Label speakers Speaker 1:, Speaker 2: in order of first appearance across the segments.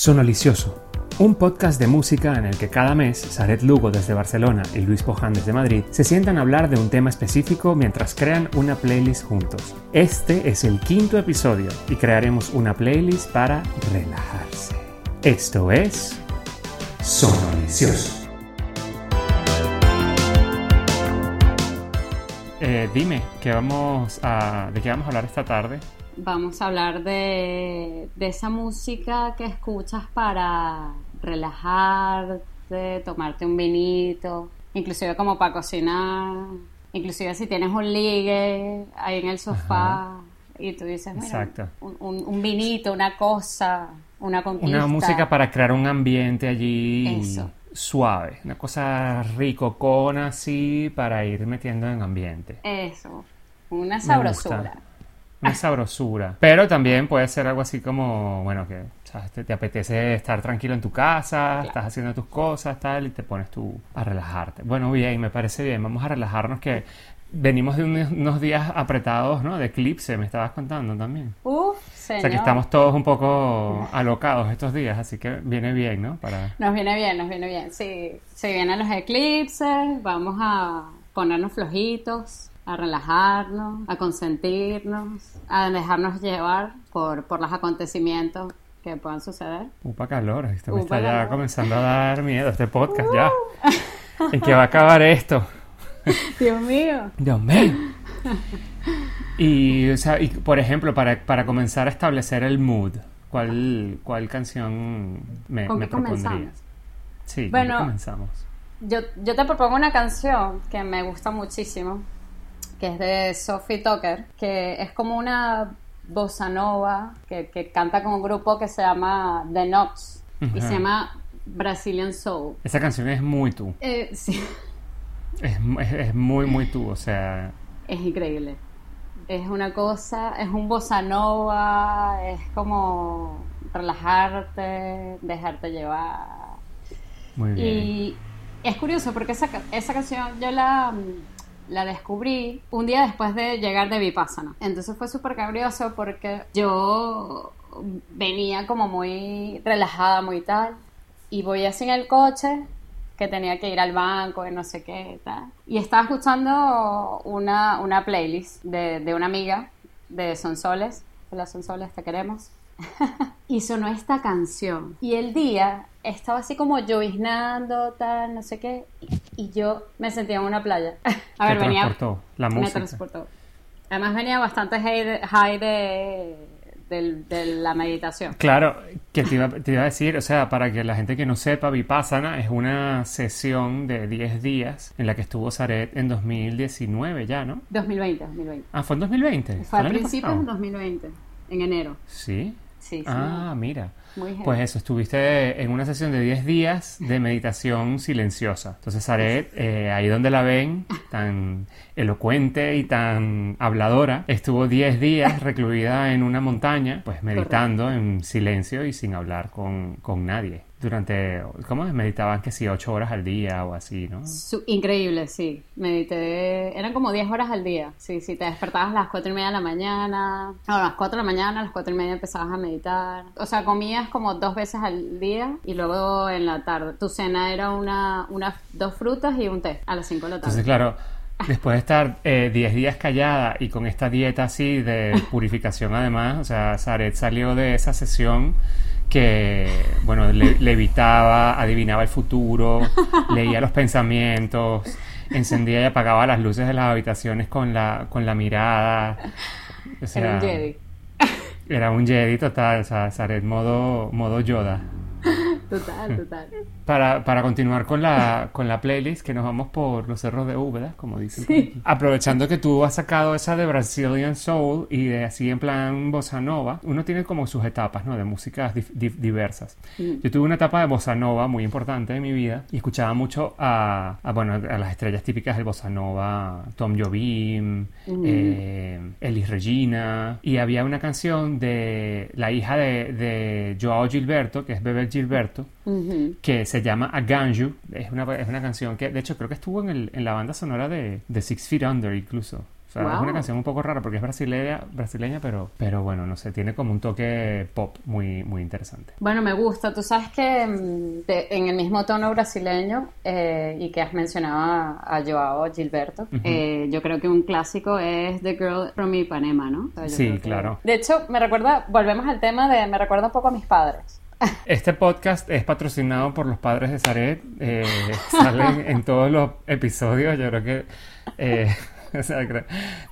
Speaker 1: Sonolicioso, un podcast de música en el que cada mes Saret Lugo desde Barcelona y Luis Poján desde Madrid se sientan a hablar de un tema específico mientras crean una playlist juntos. Este es el quinto episodio y crearemos una playlist para relajarse. Esto es Sonolicioso. Eh, dime, ¿qué vamos a, ¿de qué vamos a hablar esta tarde?
Speaker 2: Vamos a hablar de, de esa música que escuchas para relajarte, tomarte un vinito, inclusive como para cocinar, inclusive si tienes un ligue ahí en el sofá y tú dices, mira, un, un, un, vinito, una cosa, una conquista.
Speaker 1: Una música para crear un ambiente allí Eso. suave, una cosa ricocona así para ir metiendo en ambiente.
Speaker 2: Eso, una sabrosura
Speaker 1: una sabrosura. Pero también puede ser algo así como, bueno, que te, te, apetece estar tranquilo en tu casa, estás haciendo tus cosas, tal, y te pones tú a relajarte. Bueno, bien, me parece bien. Vamos a relajarnos que venimos de unos, días apretados, ¿no? De eclipse, me estabas contando también.
Speaker 2: Uf, señor.
Speaker 1: O sea que estamos todos un poco alocados estos días, así que viene bien, ¿no?
Speaker 2: Para... Nos viene bien, nos viene bien. Sí, se vienen los eclipses, vamos a ponernos flojitos a relajarnos, a consentirnos, a dejarnos llevar por, por los acontecimientos que puedan suceder.
Speaker 1: Upa calor, esto me está ya comenzando a dar miedo este podcast ya. Uh. ¿En qué va a acabar esto?
Speaker 2: Dios mío.
Speaker 1: Dios mío. Y, o sea, y por ejemplo, para, para comenzar a establecer el mood, ¿cuál, cuál canción me,
Speaker 2: ¿Con
Speaker 1: me
Speaker 2: qué propondrías?
Speaker 1: Sí,
Speaker 2: bueno,
Speaker 1: comenzamos?
Speaker 2: Yo, yo te propongo una canción que me gusta muchísimo, que es de Sophie Tucker, que es como una bossa nova que, que canta con un grupo que se llama The Knox y se llama Brazilian Soul.
Speaker 1: Esa canción es muy tú.
Speaker 2: Eh, sí.
Speaker 1: Es, es, es, muy, muy tú, o sea...
Speaker 2: Es increíble. Es una cosa, es un bossa nova, es como relajarte, dejarte llevar.
Speaker 1: Muy bien.
Speaker 2: Y es curioso porque esa, esa canción yo la la descubrí un día después de llegar de Vipassana. Entonces fue súper curioso porque yo venía como muy relajada, muy tal, y voy así en el coche que tenía que ir al banco y no sé qué tal. Y estaba escuchando una, una playlist de, de una amiga de Sonsoles. Hola Sonsoles, te queremos. y sonó esta canción. Y el día estaba así como lloviznando, tal, no sé qué. Y yo me sentía en una playa.
Speaker 1: A ver, venía. Transportó, la
Speaker 2: me
Speaker 1: música.
Speaker 2: transportó. Además, venía bastante high de, high de, de, de, la meditación.
Speaker 1: Claro, que te iba, te iba, a decir, o sea, para que la gente que no sepa, Vipassana es una sesión de 10 días en la que estuvo Zaret en 2019 ya, ¿no?
Speaker 2: 2020, 2020.
Speaker 1: Ah, fue en 2020.
Speaker 2: Fue al principio en 2020, en enero.
Speaker 1: Sí.
Speaker 2: Sí, sí.
Speaker 1: Ah, mira.
Speaker 2: Muy
Speaker 1: pues eso, estuviste en una sesión de 10 días de meditación silenciosa. Entonces, Aret, eh, ahí donde la ven, tan elocuente y tan habladora, estuvo 10 días recluida en una montaña, pues meditando Correcto. en silencio y sin hablar con, con nadie durante, ¿cómo es? Meditaban que sí, ocho horas al día o así, ¿no?
Speaker 2: Increíble, sí. Medité, eran como 10 horas al día. Sí, sí, te despertabas a las cuatro y media de la mañana, a las 4 de la mañana, a las cuatro y media empezabas a meditar. O sea, comías como dos veces al día y luego en la tarde. Tu cena era una, una dos frutas y un té a las 5 de la tarde.
Speaker 1: Entonces, claro, Después de estar 10 eh, días callada y con esta dieta así de purificación además, o sea, Saret salió de esa sesión que, bueno, le, levitaba, adivinaba el futuro, leía los pensamientos, encendía y apagaba las luces de las habitaciones con la, con la mirada.
Speaker 2: O sea, era un Jedi.
Speaker 1: Era un Jedi total, o sea, modo, modo Yoda.
Speaker 2: Total, total.
Speaker 1: Para, para continuar con la, con la playlist, que nos vamos por los cerros de Úbeda, como dicen.
Speaker 2: Sí.
Speaker 1: Aprovechando que tú has sacado esa de Brazilian Soul y de así en plan bossa nova, uno tiene como sus etapas, ¿no? De músicas di di diversas. Yo tuve una etapa de bossa nova muy importante en mi vida y escuchaba mucho a, a bueno, a las estrellas típicas del bossa nova, Tom Jobim,
Speaker 2: Mm.
Speaker 1: eh, Elis Regina, y había una canción de la hija de, de Joao Gilberto, que es Bebel Gilberto,
Speaker 2: Ujú.
Speaker 1: que se llama Aganju. Es una, es una canción que, de hecho, creo que estuvo en, el, en la banda sonora de, de Six Feet Under incluso. O sea, es una canción un poco rara porque es brasileña, brasileña pero, pero bueno, no sé, tiene como un toque pop muy, muy interesante.
Speaker 2: Bueno, me gusta. Tú sabes que mm, en el mismo tono brasileño eh, y que has mencionado a, Joao Gilberto, eh, yo creo que un clásico es The Girl from Ipanema, ¿no?
Speaker 1: sí, claro.
Speaker 2: De hecho, me recuerda, volvemos al tema de, me recuerda un poco a mis padres.
Speaker 1: Este podcast es patrocinado por los padres de Zaret. Eh, salen en todos los episodios. Yo creo que eh,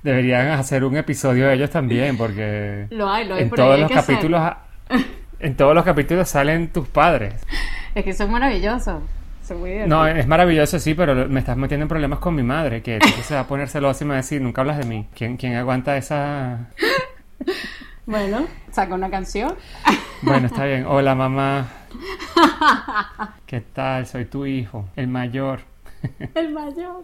Speaker 1: deberían hacer un episodio de ellos también, porque
Speaker 2: lo hay, lo hay
Speaker 1: en todos los capítulos, en todos los capítulos salen tus padres.
Speaker 2: Es que son maravillosos.
Speaker 1: No, es maravilloso, sí, pero me estás metiendo en problemas con mi madre, que se va a poner celosa y me va a decir, nunca hablas de mí. ¿Quién, quién aguanta esa...?
Speaker 2: Bueno, saca una canción.
Speaker 1: Bueno, está bien. Hola, mamá. ¿Qué tal? Soy tu hijo, el mayor.
Speaker 2: El mayor.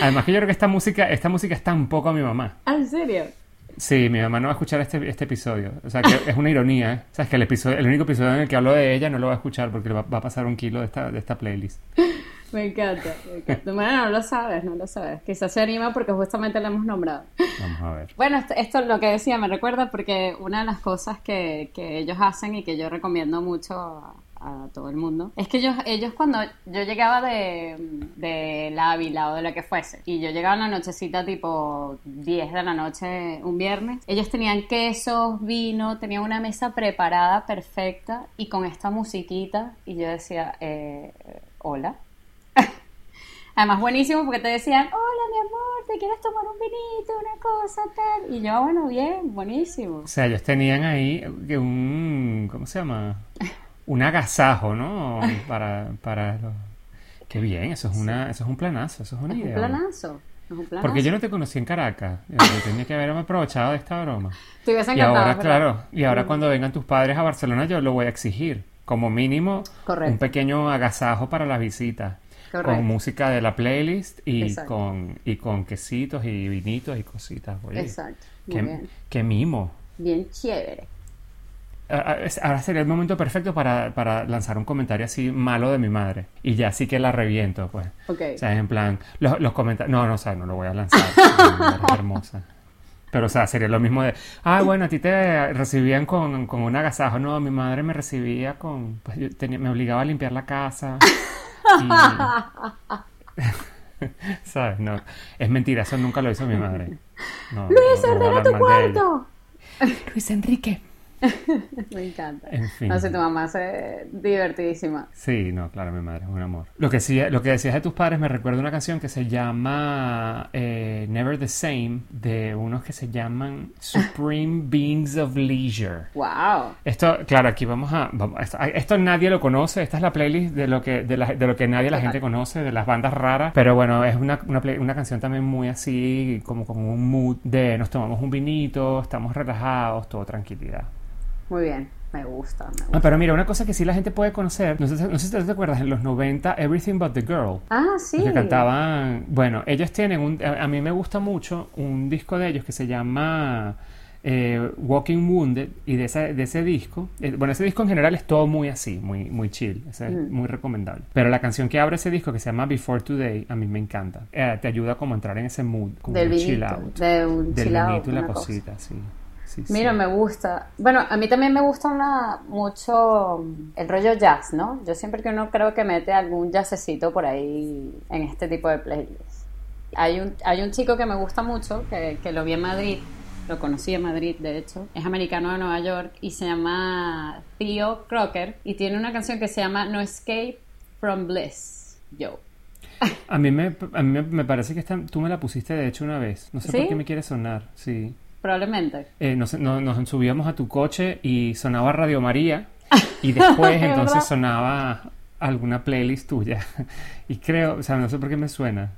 Speaker 1: Además que yo creo que esta música, esta música está un poco a mi mamá.
Speaker 2: ¿Ah, ¿En serio?
Speaker 1: Sí, mi mamá no va a escuchar este, este episodio. O sea, que es una ironía, ¿eh? O sea, es que el, episodio, el único episodio en el que hablo de ella no lo va a escuchar porque va, va a pasar un kilo de esta, de esta playlist.
Speaker 2: Me encanta, me encanta. Bueno, no lo sabes, no lo sabes. Quizás se anima porque justamente la hemos nombrado.
Speaker 1: Vamos a ver.
Speaker 2: Bueno, esto, esto lo que decía me recuerda porque una de las cosas que, que ellos hacen y que yo recomiendo mucho a, a todo el mundo, es que ellos, ellos cuando yo llegaba de, de la Ávila o de lo que fuese, y yo llegaba en la nochecita tipo 10 de la noche un viernes, ellos tenían quesos, vino, tenían una mesa preparada perfecta y con esta musiquita, y yo decía, eh, hola. Además, buenísimo porque te decían, hola mi amor, ¿te quieres tomar un vinito, una cosa, tal? Y yo, bueno, bien, buenísimo.
Speaker 1: O sea, ellos tenían ahí un, ¿cómo se llama? Un agasajo, ¿no? Para, para Qué bien, eso es, una, eso es un planazo, eso es una idea.
Speaker 2: Un planazo. Es un planazo.
Speaker 1: Porque yo no te conocí en Caracas. Yo tenía que haberme aprovechado de esta broma.
Speaker 2: Te
Speaker 1: Y ahora,
Speaker 2: ¿verdad?
Speaker 1: claro, y ahora cuando vengan tus padres a Barcelona, yo lo voy a exigir. Como mínimo,
Speaker 2: Correcto.
Speaker 1: un pequeño agasajo para las visitas.
Speaker 2: Correcto.
Speaker 1: Con música de la playlist y
Speaker 2: Exacto.
Speaker 1: con, y con quesitos y vinitos y cositas. Oye,
Speaker 2: Exacto. Muy
Speaker 1: qué,
Speaker 2: bien.
Speaker 1: qué mimo.
Speaker 2: Bien chévere.
Speaker 1: Ah, es- Ahora sería el momento perfecto para, para lanzar un comentario así malo de mi madre. Y ya sí que la reviento, pues.
Speaker 2: Ok.
Speaker 1: O sea, en plan, los, los comentarios... No, no, o sea, no lo voy a lanzar. Es hermosa. Pero, o sea, sería lo mismo de... Ah, bueno, a ti te recibían con, con un agasajo. No, mi madre me recibía con... Pues yo tenía, me obligaba a limpiar la casa. ¿Sabes? No. Es mentira, eso nunca lo hizo mi madre. No,
Speaker 2: ¡Luis,
Speaker 1: no-
Speaker 2: ordena tu cuarto!
Speaker 1: Luis Enrique.
Speaker 2: Me encanta.
Speaker 1: En fin.
Speaker 2: No sé, tu mamá es divertidísima.
Speaker 1: Sí, no, claro, mi madre es un amor. Lo que, sí, lo que decías de tus padres me recuerda una canción que se llama eh, Never the Same, de unos que se llaman Supreme Beings of Leisure.
Speaker 2: ¡Wow!
Speaker 1: Esto, claro, aquí vamos a, vamos- esto, esto nadie lo conoce, esta es la playlist de lo que, de, la- de lo que nadie la gente conoce, de las bandas raras, pero bueno, es una, una, play- una canción también muy así, como con un mood de nos tomamos un vinito, estamos relajados, todo tranquilidad.
Speaker 2: Muy bien. Me gusta, me gusta.
Speaker 1: Ah, pero mira, una cosa que sí la gente puede conocer, no sé, no sé si te acuerdas, en los 90, Everything But the Girl.
Speaker 2: Ah, sí.
Speaker 1: Que cantaban. Bueno, ellos tienen un. A, a mí me gusta mucho un disco de ellos que se llama eh, Walking Wounded. Y de ese, de ese disco. eh, bueno, ese disco en general es todo muy así, muy, muy chill. es muy recomendable. Pero la canción que abre ese disco que se llama Before Today, a mí me encanta. Eh, te ayuda como a entrar en ese mood, como
Speaker 2: Del
Speaker 1: un chill out.
Speaker 2: De un
Speaker 1: Del
Speaker 2: chill out,
Speaker 1: y la
Speaker 2: cosa.
Speaker 1: cosita, sí. Sí, sí.
Speaker 2: Mira, me gusta. Bueno, a mí también me gusta una, mucho el rollo jazz, ¿no? Yo siempre que uno creo que mete algún jazzecito por ahí en este tipo de playlists. Hay un, hay un chico que me gusta mucho, que, que lo vi en Madrid, lo conocí en Madrid, de hecho. Es americano de Nueva York y se llama Theo Crocker y tiene una canción que se llama No Escape from Bliss. Yo.
Speaker 1: A mí, me, a mí me, me parece que esta, tú me la pusiste de hecho una vez. No sé
Speaker 2: ¿Sí?
Speaker 1: por qué me quiere sonar. Sí.
Speaker 2: Probablemente.
Speaker 1: Eh, nos, no- nos subíamos a tu coche y sonaba Radio María y después
Speaker 2: ¿Es
Speaker 1: entonces sonaba alguna playlist tuya y creo, o sea, no sé por qué me suena.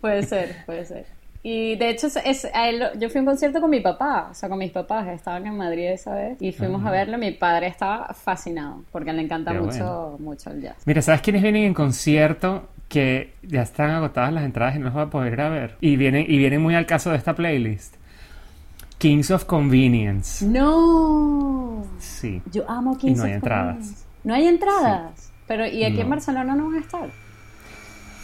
Speaker 2: Puede ser, puede ser. Y de hecho, es, es- a él yo fui a un concierto con mi papá, o sea, con mis papás, estaban en Madrid esa vez y fuimos a verlo. Mi padre estaba fascinado porque le encanta mucho,
Speaker 1: bueno.
Speaker 2: mucho el jazz.
Speaker 1: Mira, ¿sabes quiénes vienen en concierto que ya están agotadas las entradas y no los va a poder ir a ver? Y vienen, y vienen muy al caso de esta playlist. Kings of Convenience.
Speaker 2: ¡No!
Speaker 1: Sí.
Speaker 2: Yo amo
Speaker 1: Y
Speaker 2: Kings
Speaker 1: no hay
Speaker 2: of
Speaker 1: entradas.
Speaker 2: Convenience. No hay entradas. Pero, ¿y aquí en. Barcelona no van a estar?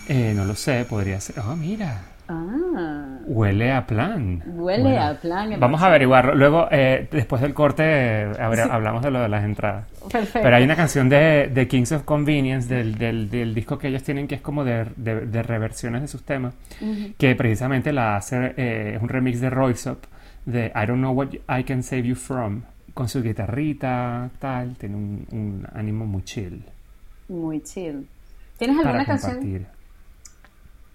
Speaker 1: Eh, no lo sé, podría ser. Oh, mira.
Speaker 2: Ah,
Speaker 1: Huele a plan.
Speaker 2: huele
Speaker 1: Bueno,
Speaker 2: a plan.
Speaker 1: Vamos a averiguarlo. Luego, eh, después del corte, eh, hablamos de lo de las entradas.
Speaker 2: Perfecto.
Speaker 1: Pero hay una canción de, de Kings of Convenience del, del, del disco que ellos tienen que es como de, de, de reversiones de sus temas, que precisamente la hace, eh, es un remix de Royce Up de I Don't Know What I Can Save You From, con su guitarrita, tal, tiene un, un ánimo muy chill
Speaker 2: Muy chill. ¿Tienes alguna canción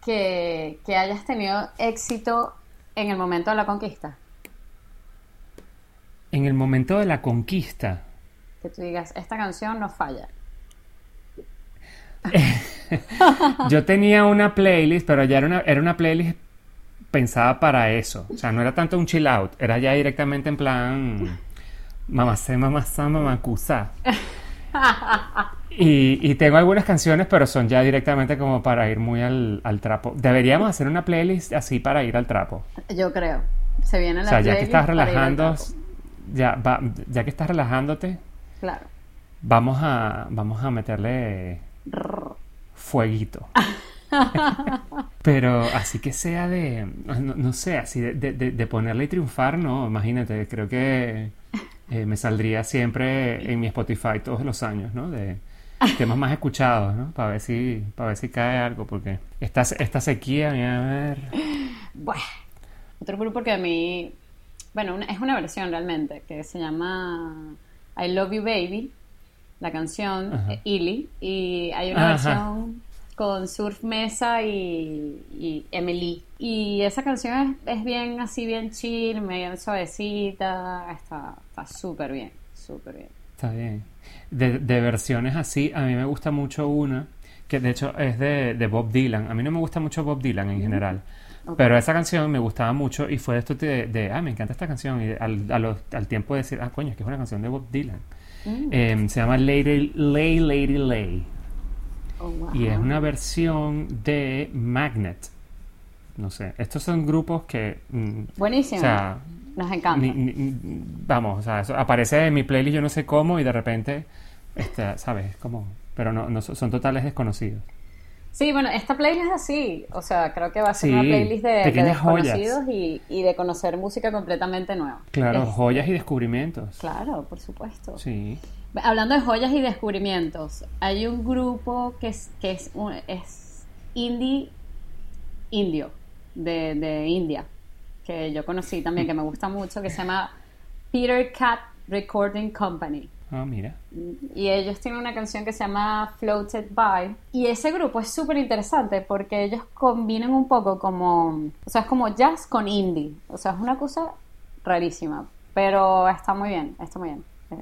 Speaker 2: que, que hayas tenido éxito en el momento de la conquista?
Speaker 1: En el momento de la conquista,
Speaker 2: Que tú digas, esta canción no falla.
Speaker 1: Yo tenía una playlist, pero ya era una, era una playlist pensada para eso. O sea, no era tanto un chill out, era ya directamente en plan mamacé, mamazá, mamacusa. Y, y tengo algunas canciones, pero son ya directamente como para ir muy al, al trapo. Deberíamos hacer una playlist así para ir al trapo.
Speaker 2: Yo creo. Se viene la
Speaker 1: O sea, ya que estás relajando, ya, va- ya que estás relajándote,
Speaker 2: Claro.
Speaker 1: vamos a, vamos a meterle fueguito. Pero así que sea de, no, no sé, así de, de- de- de ponerle y triunfar, no, imagínate, creo que eh, me saldría siempre en mi Spotify todos los años, ¿no? De temas más escuchados, ¿no? Para ver si, para ver si cae algo, porque esta, esta sequía, a ver.
Speaker 2: Bueno, otro grupo que a mí, bueno, una- es una versión realmente, que se llama I Love You Baby, la canción eh, Illy, y hay una
Speaker 1: Ajá.
Speaker 2: versión con Surf Mesa y, y Emily. Y esa canción es, es bien así, bien chill, medio suavecita, está está súper bien, súper bien.
Speaker 1: Está bien. De, de versiones así, a mí me gusta mucho una, que de hecho es de, de Bob Dylan. A mí no me gusta mucho Bob Dylan en general.
Speaker 2: Ok.
Speaker 1: Pero esa canción me gustaba mucho y fue esto de, de, ah, me encanta esta canción. Y al, a los- al tiempo de decir, ah, coño, es que es una canción de Bob Dylan.
Speaker 2: Mm.
Speaker 1: Eh, se llama Lady, Lay Lady Lay.
Speaker 2: Oh, wow.
Speaker 1: Y es una versión de Magnet. No sé, estos son grupos que... mm,
Speaker 2: Buenísimo,
Speaker 1: o sea,
Speaker 2: nos encanta.
Speaker 1: ni- ni- vamos, o sea, eso aparece en mi playlist yo no sé cómo y de repente, este, ¿sabes? Como, pero no, no son son totales desconocidos.
Speaker 2: Sí, bueno, esta playlist es así, o sea, creo que va a ser
Speaker 1: Sí,
Speaker 2: una playlist de, de desconocidos y, y de conocer música completamente nueva.
Speaker 1: Claro,
Speaker 2: Es-
Speaker 1: joyas y descubrimientos.
Speaker 2: Claro, por supuesto.
Speaker 1: Sí.
Speaker 2: Hablando de joyas y descubrimientos, hay un grupo que es, que es, un- es indie indio, de, de India, que yo conocí también, que me gusta mucho, que se llama Peter Cat Recording Company.
Speaker 1: Ah, mira.
Speaker 2: Y ellos tienen una canción que se llama Floated By. Y ese grupo es súper interesante porque ellos combinan un poco como. O sea, es como jazz con indie. O sea, es una cosa rarísima. Pero está muy bien, está muy bien. Eh,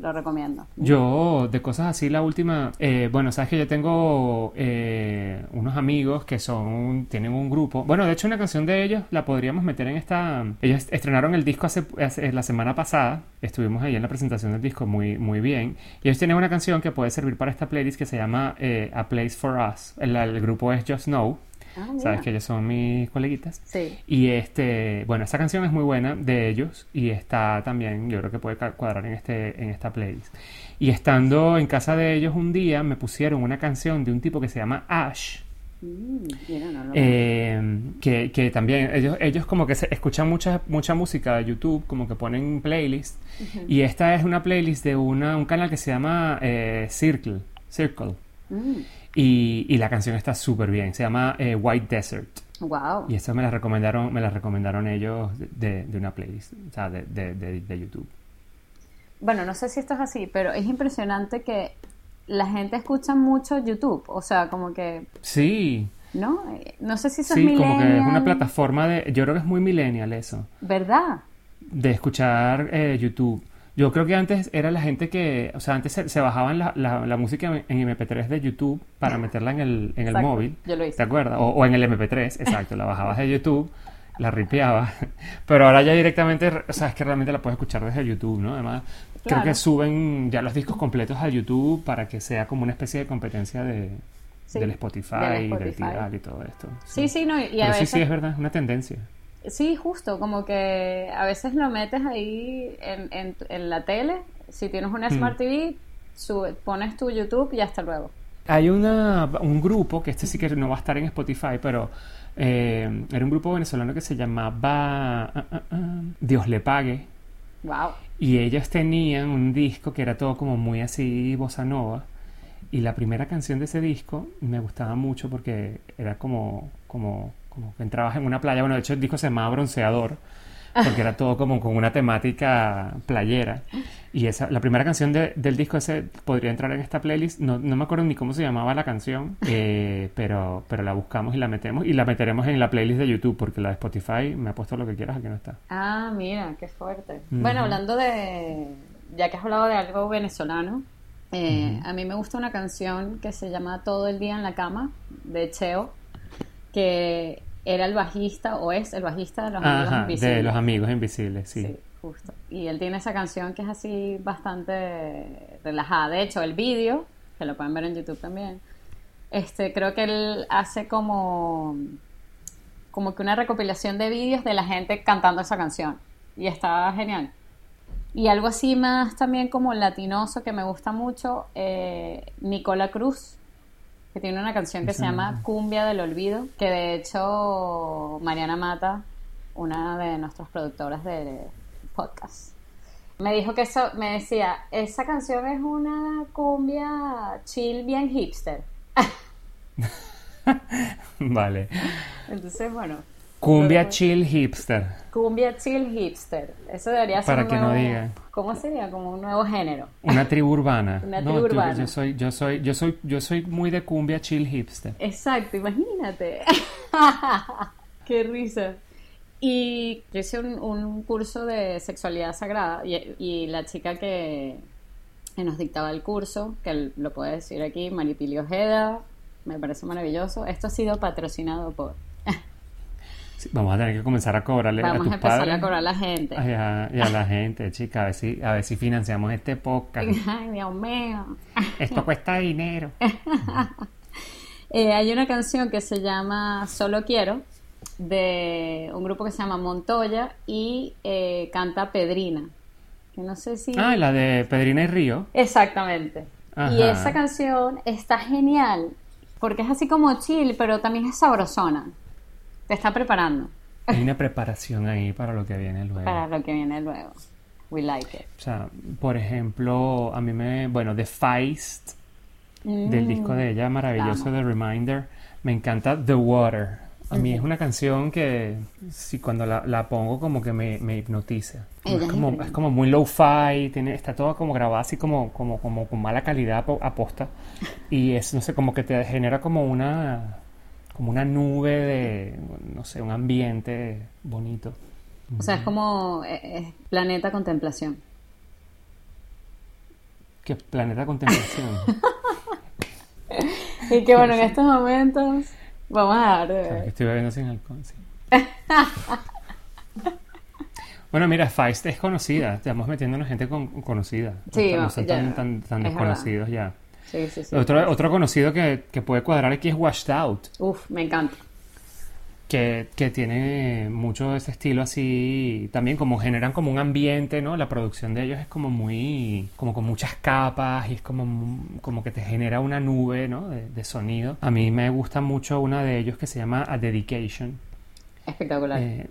Speaker 2: lo recomiendo.
Speaker 1: Yo, de cosas así, la última, eh, bueno, sabes que yo tengo eh, unos amigos que son, tienen un grupo, bueno, de hecho una canción de ellos la podríamos meter en esta, ellos estrenaron el disco hace, hace- la semana pasada, estuvimos ahí en la presentación del disco muy, muy bien, y ellos tienen una canción que puede servir para esta playlist que se llama eh, A Place for Us, el, el grupo es Just Know,
Speaker 2: Ah,
Speaker 1: sabes que ellos son mis coleguitas,
Speaker 2: Sí.
Speaker 1: y este, bueno, esa canción es muy buena de ellos y está también, yo creo que puede cuadrar en este, en esta playlist. Y estando en casa de ellos un día, me pusieron una canción de un tipo que se llama Ash.
Speaker 2: Mm, mira, no lo-
Speaker 1: eh, que, que también ellos, ellos como que se escuchan mucha, mucha música de YouTube, como que ponen playlist. Y esta es una playlist de una, un canal que se llama eh, Circle. Circle.
Speaker 2: Mm,
Speaker 1: Y, y la canción está súper bien. Se llama eh, White Desert.
Speaker 2: wow.
Speaker 1: Y esto me la recomendaron, me la recomendaron ellos de, de una playlist, o sea, de, de, de- YouTube.
Speaker 2: Bueno, no sé si esto es así, pero es impresionante que la gente escucha mucho YouTube. O sea, como que.
Speaker 1: Sí,
Speaker 2: ¿No? No sé si eso
Speaker 1: sí,
Speaker 2: es
Speaker 1: como que es una
Speaker 2: millennial,
Speaker 1: plataforma de, yo creo que es muy millennial eso,
Speaker 2: ¿Verdad?
Speaker 1: de escuchar eh, YouTube. Yo creo que antes era la gente que, o sea, antes se, se bajaban la, la- la música en MP3 de YouTube para meterla en el, en el móvil.
Speaker 2: yo lo hice.
Speaker 1: ¿Te acuerdas? O, o en el MP3, exacto, la bajabas de YouTube, la ripeabas. Pero ahora ya directamente, o sea, es que realmente la puedes escuchar desde YouTube, ¿no? Además, creo
Speaker 2: Claro.
Speaker 1: que suben ya los discos completos a YouTube para que sea como una especie de competencia de,
Speaker 2: Sí,
Speaker 1: del Spotify,
Speaker 2: del
Speaker 1: del
Speaker 2: Spotify.
Speaker 1: Tidal y todo esto.
Speaker 2: Sí, sí, no, y
Speaker 1: Pero
Speaker 2: a
Speaker 1: sí,
Speaker 2: veces.
Speaker 1: sí, es verdad, es una tendencia.
Speaker 2: Sí, justo, como que a veces lo metes ahí en, en, en la tele. Si tienes una
Speaker 1: Hmm.
Speaker 2: Smart TV, sube- pones tu YouTube y hasta luego.
Speaker 1: Hay una, un grupo, que este sí que no va a estar en Spotify, pero Eh, era un grupo venezolano que se llamaba ah, ah, ah, Dios le pague.
Speaker 2: Wow.
Speaker 1: Y ellos tenían un disco que era todo como muy así bossa nova. Y la primera canción de ese disco me gustaba mucho porque era como, como, como que entrabas en una playa. Bueno, de hecho el disco se llamaba Bronceador porque era todo como con una temática playera. Y esa, la primera canción de- del disco ese podría entrar en esta playlist. No, no me acuerdo ni cómo se llamaba la canción, eh, pero, pero la buscamos y la metemos. Y la meteremos en la playlist de YouTube porque la de Spotify me ha puesto lo que quieras, aquí no está.
Speaker 2: Ah, mira, qué fuerte. Bueno, hablando de, ya que has hablado de algo venezolano, eh, a mí me gusta una canción que se llama Todo el día en la cama, de Cheo, que era el bajista, o es el bajista de Los Amigos
Speaker 1: Ajá,
Speaker 2: Invisibles.
Speaker 1: de Los Amigos Invisibles, sí.
Speaker 2: Sí, justo. Y él tiene esa canción que es así bastante relajada. De hecho, el vídeo, que lo pueden ver en YouTube también, este, creo que él hace como, como que una recopilación de vídeos de la gente cantando esa canción. Y está genial. Y algo así más también como latinoso que me gusta mucho, eh, Nicola Cruz, que tiene una canción que se llama. Cumbia del Olvido, que de hecho Mariana Mata, una de nuestras productoras de podcast, me dijo que eso, me decía, esa canción es una cumbia chill bien hipster.
Speaker 1: Vale.
Speaker 2: Entonces, bueno,
Speaker 1: Cumbia chill hipster.
Speaker 2: cumbia chill hipster. Eso debería ser
Speaker 1: Para
Speaker 2: un
Speaker 1: que no
Speaker 2: nuevo-
Speaker 1: digan.
Speaker 2: ¿Cómo sería? Como un nuevo género.
Speaker 1: Una tribu urbana.
Speaker 2: Una
Speaker 1: No,
Speaker 2: tribu
Speaker 1: tú-
Speaker 2: urbana.
Speaker 1: Yo soy, yo soy, yo soy, yo soy muy de cumbia chill hipster.
Speaker 2: Exacto, imagínate. Qué risa. Y yo hice un, un curso de sexualidad sagrada y, y la chica que, que nos dictaba el curso, que lo puede decir aquí, Maripili Ojeda, me parece maravilloso. Esto ha sido patrocinado por...
Speaker 1: Sí, vamos a tener que comenzar a cobrarle a
Speaker 2: Vamos
Speaker 1: tus
Speaker 2: a empezar
Speaker 1: padres
Speaker 2: a cobrar a la gente.
Speaker 1: y a, y a la gente, chica, a ver si, a ver si financiamos este podcast.
Speaker 2: Ay, Dios mío.
Speaker 1: Esto cuesta dinero.
Speaker 2: Eh, hay una canción que se llama Solo Quiero, de un grupo que se llama Montoya y eh, canta Pedrina. Que no sé si...
Speaker 1: Ah, la de Pedrina y Río.
Speaker 2: Exactamente.
Speaker 1: Ajá.
Speaker 2: Y esa canción está genial, porque es así como chill, pero también es sabrosona. Te está preparando
Speaker 1: Hay una preparación ahí para lo que viene luego.
Speaker 2: para lo que viene luego. We like it.
Speaker 1: O sea, por ejemplo, a mí me, bueno, The Feist del
Speaker 2: Mm.
Speaker 1: disco de ella maravilloso
Speaker 2: la
Speaker 1: de Reminder, me encanta The Water. A mí es una canción que si cuando la, la pongo como que me, me hipnotiza. Es como, es como muy low-fi, tiene, está todo como grabado así como, como, como con mala calidad apo- aposta. Y es, no sé, como que te genera como una, como una nube de, no sé, un ambiente bonito.
Speaker 2: O sea, es como eh, eh, planeta contemplación.
Speaker 1: Qué planeta contemplación.
Speaker 2: Y que bueno, en estos momentos vamos a dar de
Speaker 1: que
Speaker 2: ver.
Speaker 1: Estoy bebiendo sin alcohol, sí. Bueno, mira, Feist es conocida. Estamos metiéndonos gente con, conocida.
Speaker 2: Sí,
Speaker 1: no,
Speaker 2: va,
Speaker 1: son
Speaker 2: ya,
Speaker 1: tan, tan, tan
Speaker 2: es
Speaker 1: desconocidos ya.
Speaker 2: Sí, sí, sí.
Speaker 1: Otro, otro conocido que, que puede cuadrar aquí es Washed Out,
Speaker 2: Uf, me encanta.
Speaker 1: que, que tiene mucho de ese estilo así, también como generan como un ambiente, ¿no? La producción de ellos es como muy, como con muchas capas y es como, como que te genera una nube, ¿no? De, de sonido. A mí me gusta mucho una de ellos que se llama A Dedication.
Speaker 2: Espectacular.
Speaker 1: Eh,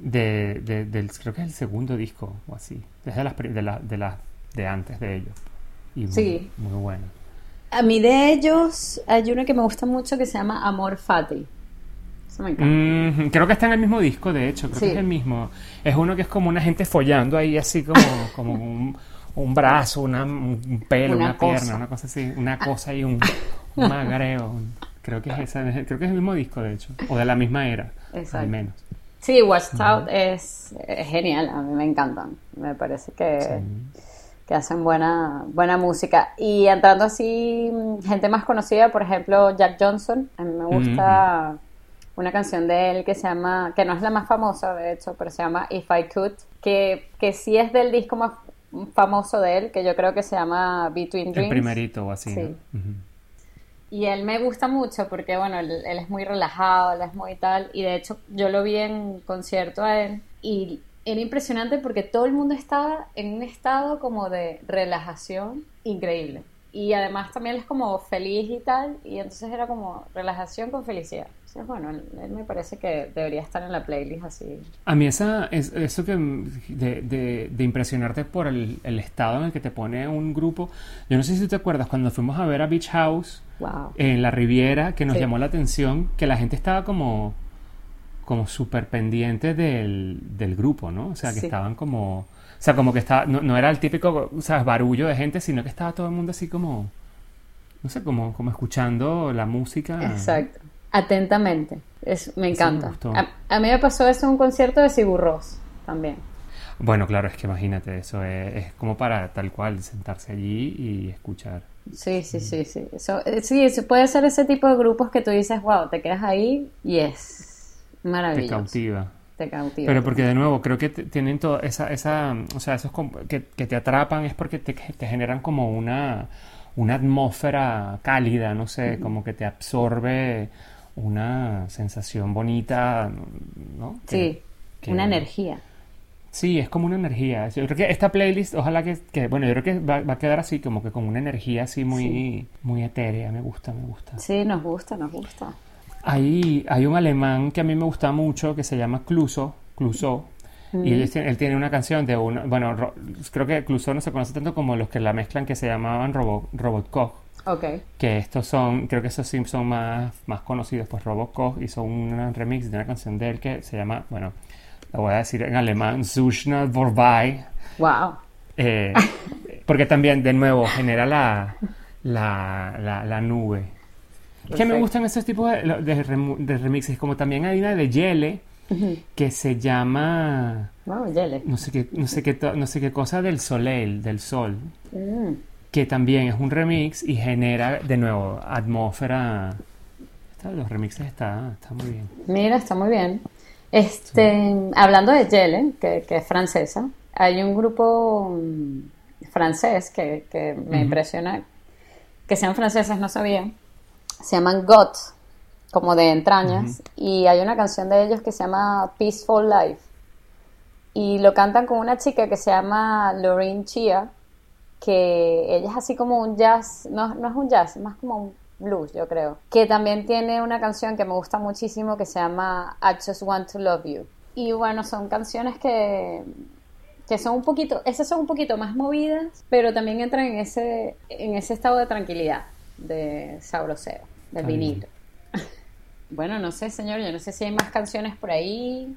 Speaker 1: de, de- del, creo que es el segundo disco o así. Es de las, de, la- de, las- de antes de ellos. Y muy,
Speaker 2: Sí.
Speaker 1: muy bueno.
Speaker 2: A mí de ellos hay uno que me gusta mucho que se llama Amor Fati. Eso me encanta.
Speaker 1: Mm, creo que está en el mismo disco, de hecho. Creo
Speaker 2: Sí.
Speaker 1: que es el mismo. Es uno que es como una gente follando ahí, así como, como un, un brazo, una, un pelo,
Speaker 2: Una
Speaker 1: una, pierna, una cosa así. Una cosa y un, un magreo. Creo que es esa, creo que es el mismo disco, de hecho. O de la misma era,
Speaker 2: Exacto.
Speaker 1: al menos.
Speaker 2: Sí, Watched Out es, es genial, a mí me encantan. Me parece que,
Speaker 1: Sí.
Speaker 2: Que hacen buena, buena música. Y entrando así, mm, gente más conocida, por ejemplo, Jack Johnson. A mí me gusta una canción de él que se llama, que no es la más famosa, de hecho, pero se llama If I Could, que, que sí es del disco más famoso de él, que yo creo que se llama Between
Speaker 1: El
Speaker 2: Dreams.
Speaker 1: primerito o así.
Speaker 2: Sí.
Speaker 1: ¿no?
Speaker 2: Y él me gusta mucho porque, bueno, él, él es muy relajado, él es muy tal. Y de hecho, yo lo vi en concierto a él y era impresionante porque todo el mundo estaba en un estado como de relajación increíble. Y además también es como feliz y tal. Y entonces era como relajación con felicidad. O Es bueno, él, me parece que debería estar en la playlist así.
Speaker 1: A mí esa, es, eso que de, de- de impresionarte por el, el estado en el que te pone un grupo. Yo no sé si te acuerdas cuando fuimos a ver a Beach House
Speaker 2: Wow.
Speaker 1: en la Riviera, que nos
Speaker 2: Sí.
Speaker 1: llamó la atención que la gente estaba como, como súper pendiente del, del grupo, ¿no? O sea, que
Speaker 2: Sí.
Speaker 1: estaban como... O sea, como que estaba, no, no era el típico, o sea, barullo de gente, sino que estaba todo el mundo así como, no sé, como, como escuchando la música.
Speaker 2: Exacto. Atentamente. Es, me
Speaker 1: me
Speaker 2: encanta.
Speaker 1: gustó.
Speaker 2: a, a mí me pasó eso en un concierto de Sigur Rós también.
Speaker 1: Bueno, claro, es que imagínate, eso es, es como para tal cual sentarse allí y escuchar.
Speaker 2: Sí, sí, sí, sí. Eso, eh, sí, eso puede ser ese tipo de grupos que tú dices, wow, te quedas ahí y es
Speaker 1: Te
Speaker 2: maravilloso.
Speaker 1: cautiva.
Speaker 2: Te cautiva.
Speaker 1: Pero porque de nuevo, creo que tienen toda esa, esa, o sea, esos que, que te atrapan es porque te, te generan como una, una atmósfera cálida, no sé, como que te absorbe una sensación bonita, ¿no? Que-
Speaker 2: Sí,
Speaker 1: que-
Speaker 2: una energía.
Speaker 1: Sí, es como una energía. Yo creo que esta playlist, ojalá que, que- bueno, yo creo que va, va a quedar así, como que con una energía así muy, muy etérea. Me gusta, me gusta.
Speaker 2: Sí, nos gusta, nos gusta.
Speaker 1: Hay, hay un alemán que a mí me gusta mucho que se llama Cluso, Clouseau, y él, tiene- él tiene una canción de una, bueno, ro- creo que Clouseau no se conoce tanto como los que la mezclan que se llamaban Robo, Robot Koch,
Speaker 2: Ok.
Speaker 1: que estos son, creo que esos sí son más, más conocidos, pues Robot Koch hizo un remix de una canción de él que se llama, bueno, la voy a decir en alemán, Zuschna Vorbei,
Speaker 2: Wow.
Speaker 1: eh, porque también, de nuevo, genera la, la, la, la nube. Que me gustan esos tipos de, de remixes, como también hay una de Yele que se llama
Speaker 2: Wow, Yele.
Speaker 1: no sé qué, no sé qué, no sé qué cosa del soleil, del sol,
Speaker 2: Mm.
Speaker 1: que también es un remix y genera de nuevo atmósfera. Los remixes está, está muy bien.
Speaker 2: Mira, está muy bien. Este, hablando de Yele, que, que es francesa, hay un grupo mm, francés que, que me impresiona, que sean franceses, no sabía. Se llaman GOT, como de entrañas, y hay una canción de ellos que se llama Peaceful Life. Y lo cantan con una chica que se llama Lorraine Chia, que ella es así como un jazz, no, no es un jazz, es más como un blues, yo creo. Que también tiene una canción que me gusta muchísimo que se llama I Just Want to Love You. Y bueno, son canciones que, que son un poquito, esas son un poquito más movidas, pero también entran en ese, en ese estado de tranquilidad, de sabroseo, del vinilo. Bueno, no sé, señor, yo no sé si hay más canciones por ahí.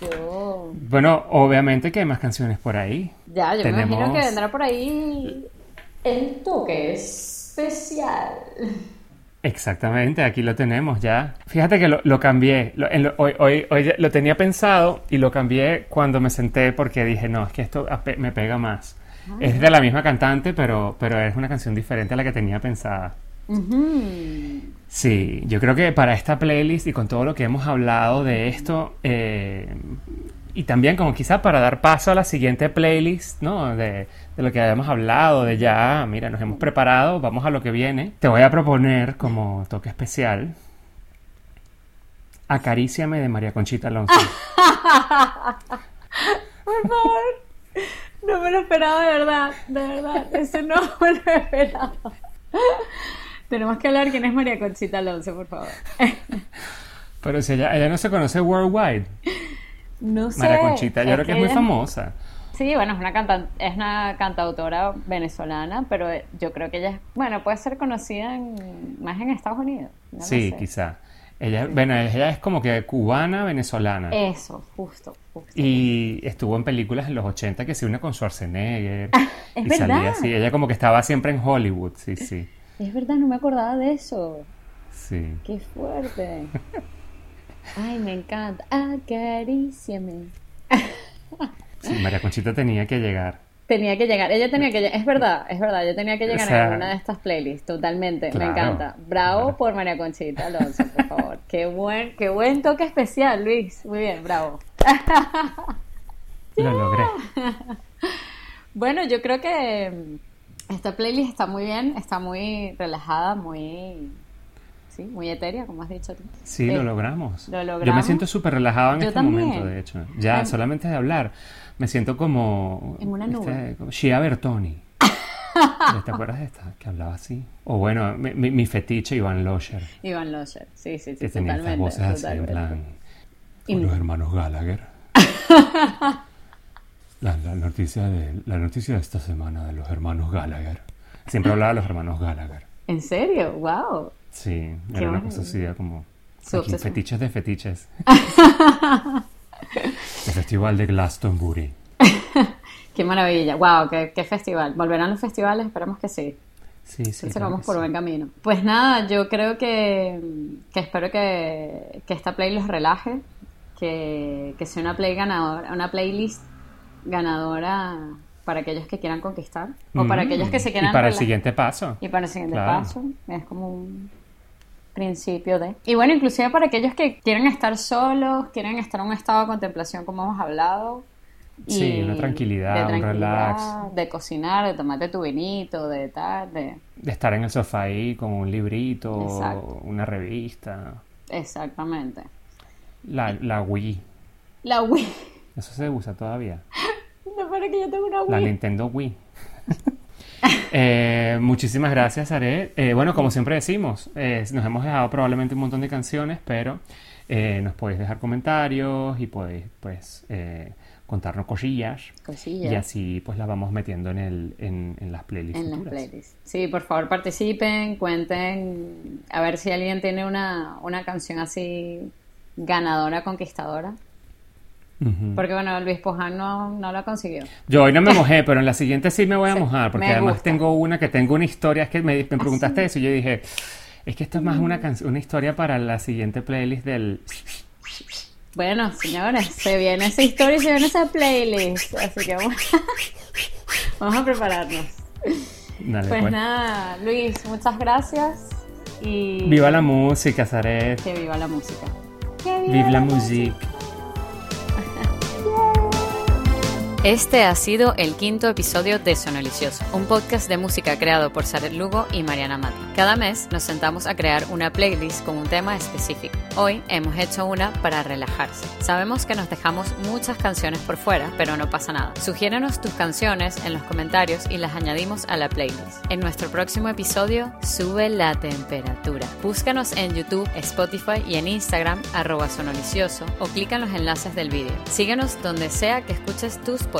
Speaker 2: Yo
Speaker 1: Bueno, obviamente que hay más canciones por ahí.
Speaker 2: ya, yo me imagino que vendrá por ahí el toque especial.
Speaker 1: Exactamente, aquí lo tenemos ya. Fíjate que lo, lo cambié. Lo- en lo- hoy, hoy, hoy lo tenía pensado y lo cambié cuando me senté porque dije, no, es que esto me pega más. Es de la misma cantante, pero, pero es una canción diferente a la que tenía pensada. Sí, yo creo que para esta playlist y con todo lo que hemos hablado de esto, eh, y también como quizá para dar paso a la siguiente playlist, ¿no? De, de lo que habíamos hablado, de ya, mira, nos hemos preparado, vamos a lo que viene. Te voy a proponer como toque especial Acaríciame de María Conchita Alonso.
Speaker 2: Por favor. No me lo esperaba de verdad, de verdad. Eso no me lo esperaba. Tenemos que hablar quién es María Conchita Alonso, por favor.
Speaker 1: Pero si ella, ella no se conoce worldwide,
Speaker 2: No sé.
Speaker 1: María Conchita, yo
Speaker 2: es
Speaker 1: creo que es muy famosa.
Speaker 2: Sí, bueno, es una cantan- es una cantautora venezolana, pero yo creo que ella es, bueno, puede ser conocida en- más en Estados Unidos. no
Speaker 1: Sí, quizá. Ella, bueno, ella es como que cubana, venezolana.
Speaker 2: Eso, justo, justo.
Speaker 1: Y estuvo en películas en los 80 que se une con Schwarzenegger.
Speaker 2: Es
Speaker 1: y salía así. Ella como que estaba siempre en Hollywood. Sí, sí.
Speaker 2: Es verdad, no me acordaba de eso.
Speaker 1: Sí.
Speaker 2: Qué fuerte. Ay, me encanta. Acaríciame.
Speaker 1: Sí, María Conchita tenía que llegar.
Speaker 2: Tenía que llegar, ella tenía que llegar, es verdad, es verdad, ella tenía que llegar
Speaker 1: sea,
Speaker 2: en una de estas playlists, totalmente,
Speaker 1: claro,
Speaker 2: me encanta. Bravo
Speaker 1: claro.
Speaker 2: por María Conchita Alonso, por favor. Qué buen, qué buen toque especial, Luis. Muy bien, bravo.
Speaker 1: Lo logré.
Speaker 2: Bueno, yo creo que mm, esta playlist está muy bien, está muy relajada, muy sí, muy etérea, como has dicho tú.
Speaker 1: Sí,
Speaker 2: Eh,
Speaker 1: lo logramos.
Speaker 2: lo
Speaker 1: Yo me
Speaker 2: logramos.
Speaker 1: siento súper relajado en
Speaker 2: Yo
Speaker 1: este
Speaker 2: también.
Speaker 1: momento, de hecho. Ya, solamente de hablar. Me siento como...
Speaker 2: En una nube.
Speaker 1: como Shia Bertoni. ¿Te acuerdas de esta? Que hablaba así. O bueno, mi, mi- mi fetiche, Iván Losher.
Speaker 2: Iván Losher, sí, sí, sí,
Speaker 1: Que tenía estas
Speaker 2: totalmente.
Speaker 1: voces así, en plan... Con los hermanos Gallagher. La, la noticia de, la noticia de esta semana de los hermanos Gallagher. Siempre hablaba de los hermanos Gallagher.
Speaker 2: ¿En serio? ¡Wow!
Speaker 1: Sí, era una cosa así, como... Aquí, fetiches de fetiches. El festival de Glastonbury.
Speaker 2: ¡Qué maravilla! ¡Wow! Qué, qué festival! ¿Volverán los festivales? Esperemos que sí.
Speaker 1: Sí, sí.
Speaker 2: Entonces
Speaker 1: claro
Speaker 2: vamos por
Speaker 1: sí.
Speaker 2: buen camino. Pues nada, yo creo que, que espero que, que esta play los relaje, que, que sea una play ganadora, una playlist ganadora para aquellos que quieran conquistar o para
Speaker 1: Mm,
Speaker 2: aquellos que se
Speaker 1: Y
Speaker 2: quieran
Speaker 1: para el
Speaker 2: rela-
Speaker 1: siguiente paso.
Speaker 2: y para el siguiente
Speaker 1: Claro.
Speaker 2: paso es como un principio de y bueno inclusive para aquellos que quieren estar solos quieren estar en un estado de contemplación como hemos hablado
Speaker 1: Sí, una tranquilidad, un relax.
Speaker 2: de cocinar de tomarte tu vinito de tal de
Speaker 1: De estar en el sofá ahí con un librito,
Speaker 2: Exacto.
Speaker 1: una revista.
Speaker 2: exactamente
Speaker 1: La, la Wii.
Speaker 2: la Wii
Speaker 1: Eso se usa todavía.
Speaker 2: no para que yo tengo una
Speaker 1: La
Speaker 2: Wii
Speaker 1: Nintendo Wii. Eh, muchísimas gracias, Are. Eh, bueno, como siempre decimos, eh, nos hemos dejado probablemente un montón de canciones, pero eh, nos podéis dejar comentarios y podéis, pues, contarnos cosillas.
Speaker 2: cosillas
Speaker 1: Y así, pues, las vamos metiendo en, el, en, en las playlists.
Speaker 2: en las playlists. Sí, por favor participen, cuenten, a ver si alguien tiene una, una canción así ganadora, conquistadora. Porque bueno, Luis Poján no, no lo consiguió.
Speaker 1: Yo hoy no me mojé, pero en la siguiente sí me voy a
Speaker 2: Sí,
Speaker 1: mojar, porque además
Speaker 2: gusta.
Speaker 1: tengo una que tengo una historia, es que me, me preguntaste eso y yo dije, es que esto es más una, can- una historia para la siguiente playlist del...
Speaker 2: Bueno, señores, se viene esa historia y se viene esa playlist. Así que vamos, vamos a prepararnos.
Speaker 1: Dale,
Speaker 2: Pues
Speaker 1: pues.
Speaker 2: nada, Luis, muchas gracias. Y
Speaker 1: Viva la música, Zaret.
Speaker 2: que viva la música. Que
Speaker 1: Vive la musique.
Speaker 2: Este ha sido el quinto episodio de Sonolicioso, un podcast de música creado por Saret Lugo y Mariana Mata. Cada mes nos sentamos a crear una playlist con un tema específico. Hoy hemos hecho una para relajarse. Sabemos que nos dejamos muchas canciones por fuera, pero no pasa nada. Sugiérenos tus canciones en los comentarios y las añadimos a la playlist. En nuestro próximo episodio, sube la temperatura. Búscanos en YouTube, Spotify y en Instagram, arroba sonolicioso, o clica en los enlaces del vídeo. Síguenos donde sea que escuches tus podcasts.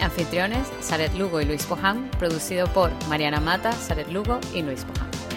Speaker 2: Anfitriones, Saret Lugo y Luis Poján, producido por Mariana Mata, Saret Lugo y Luis Poján.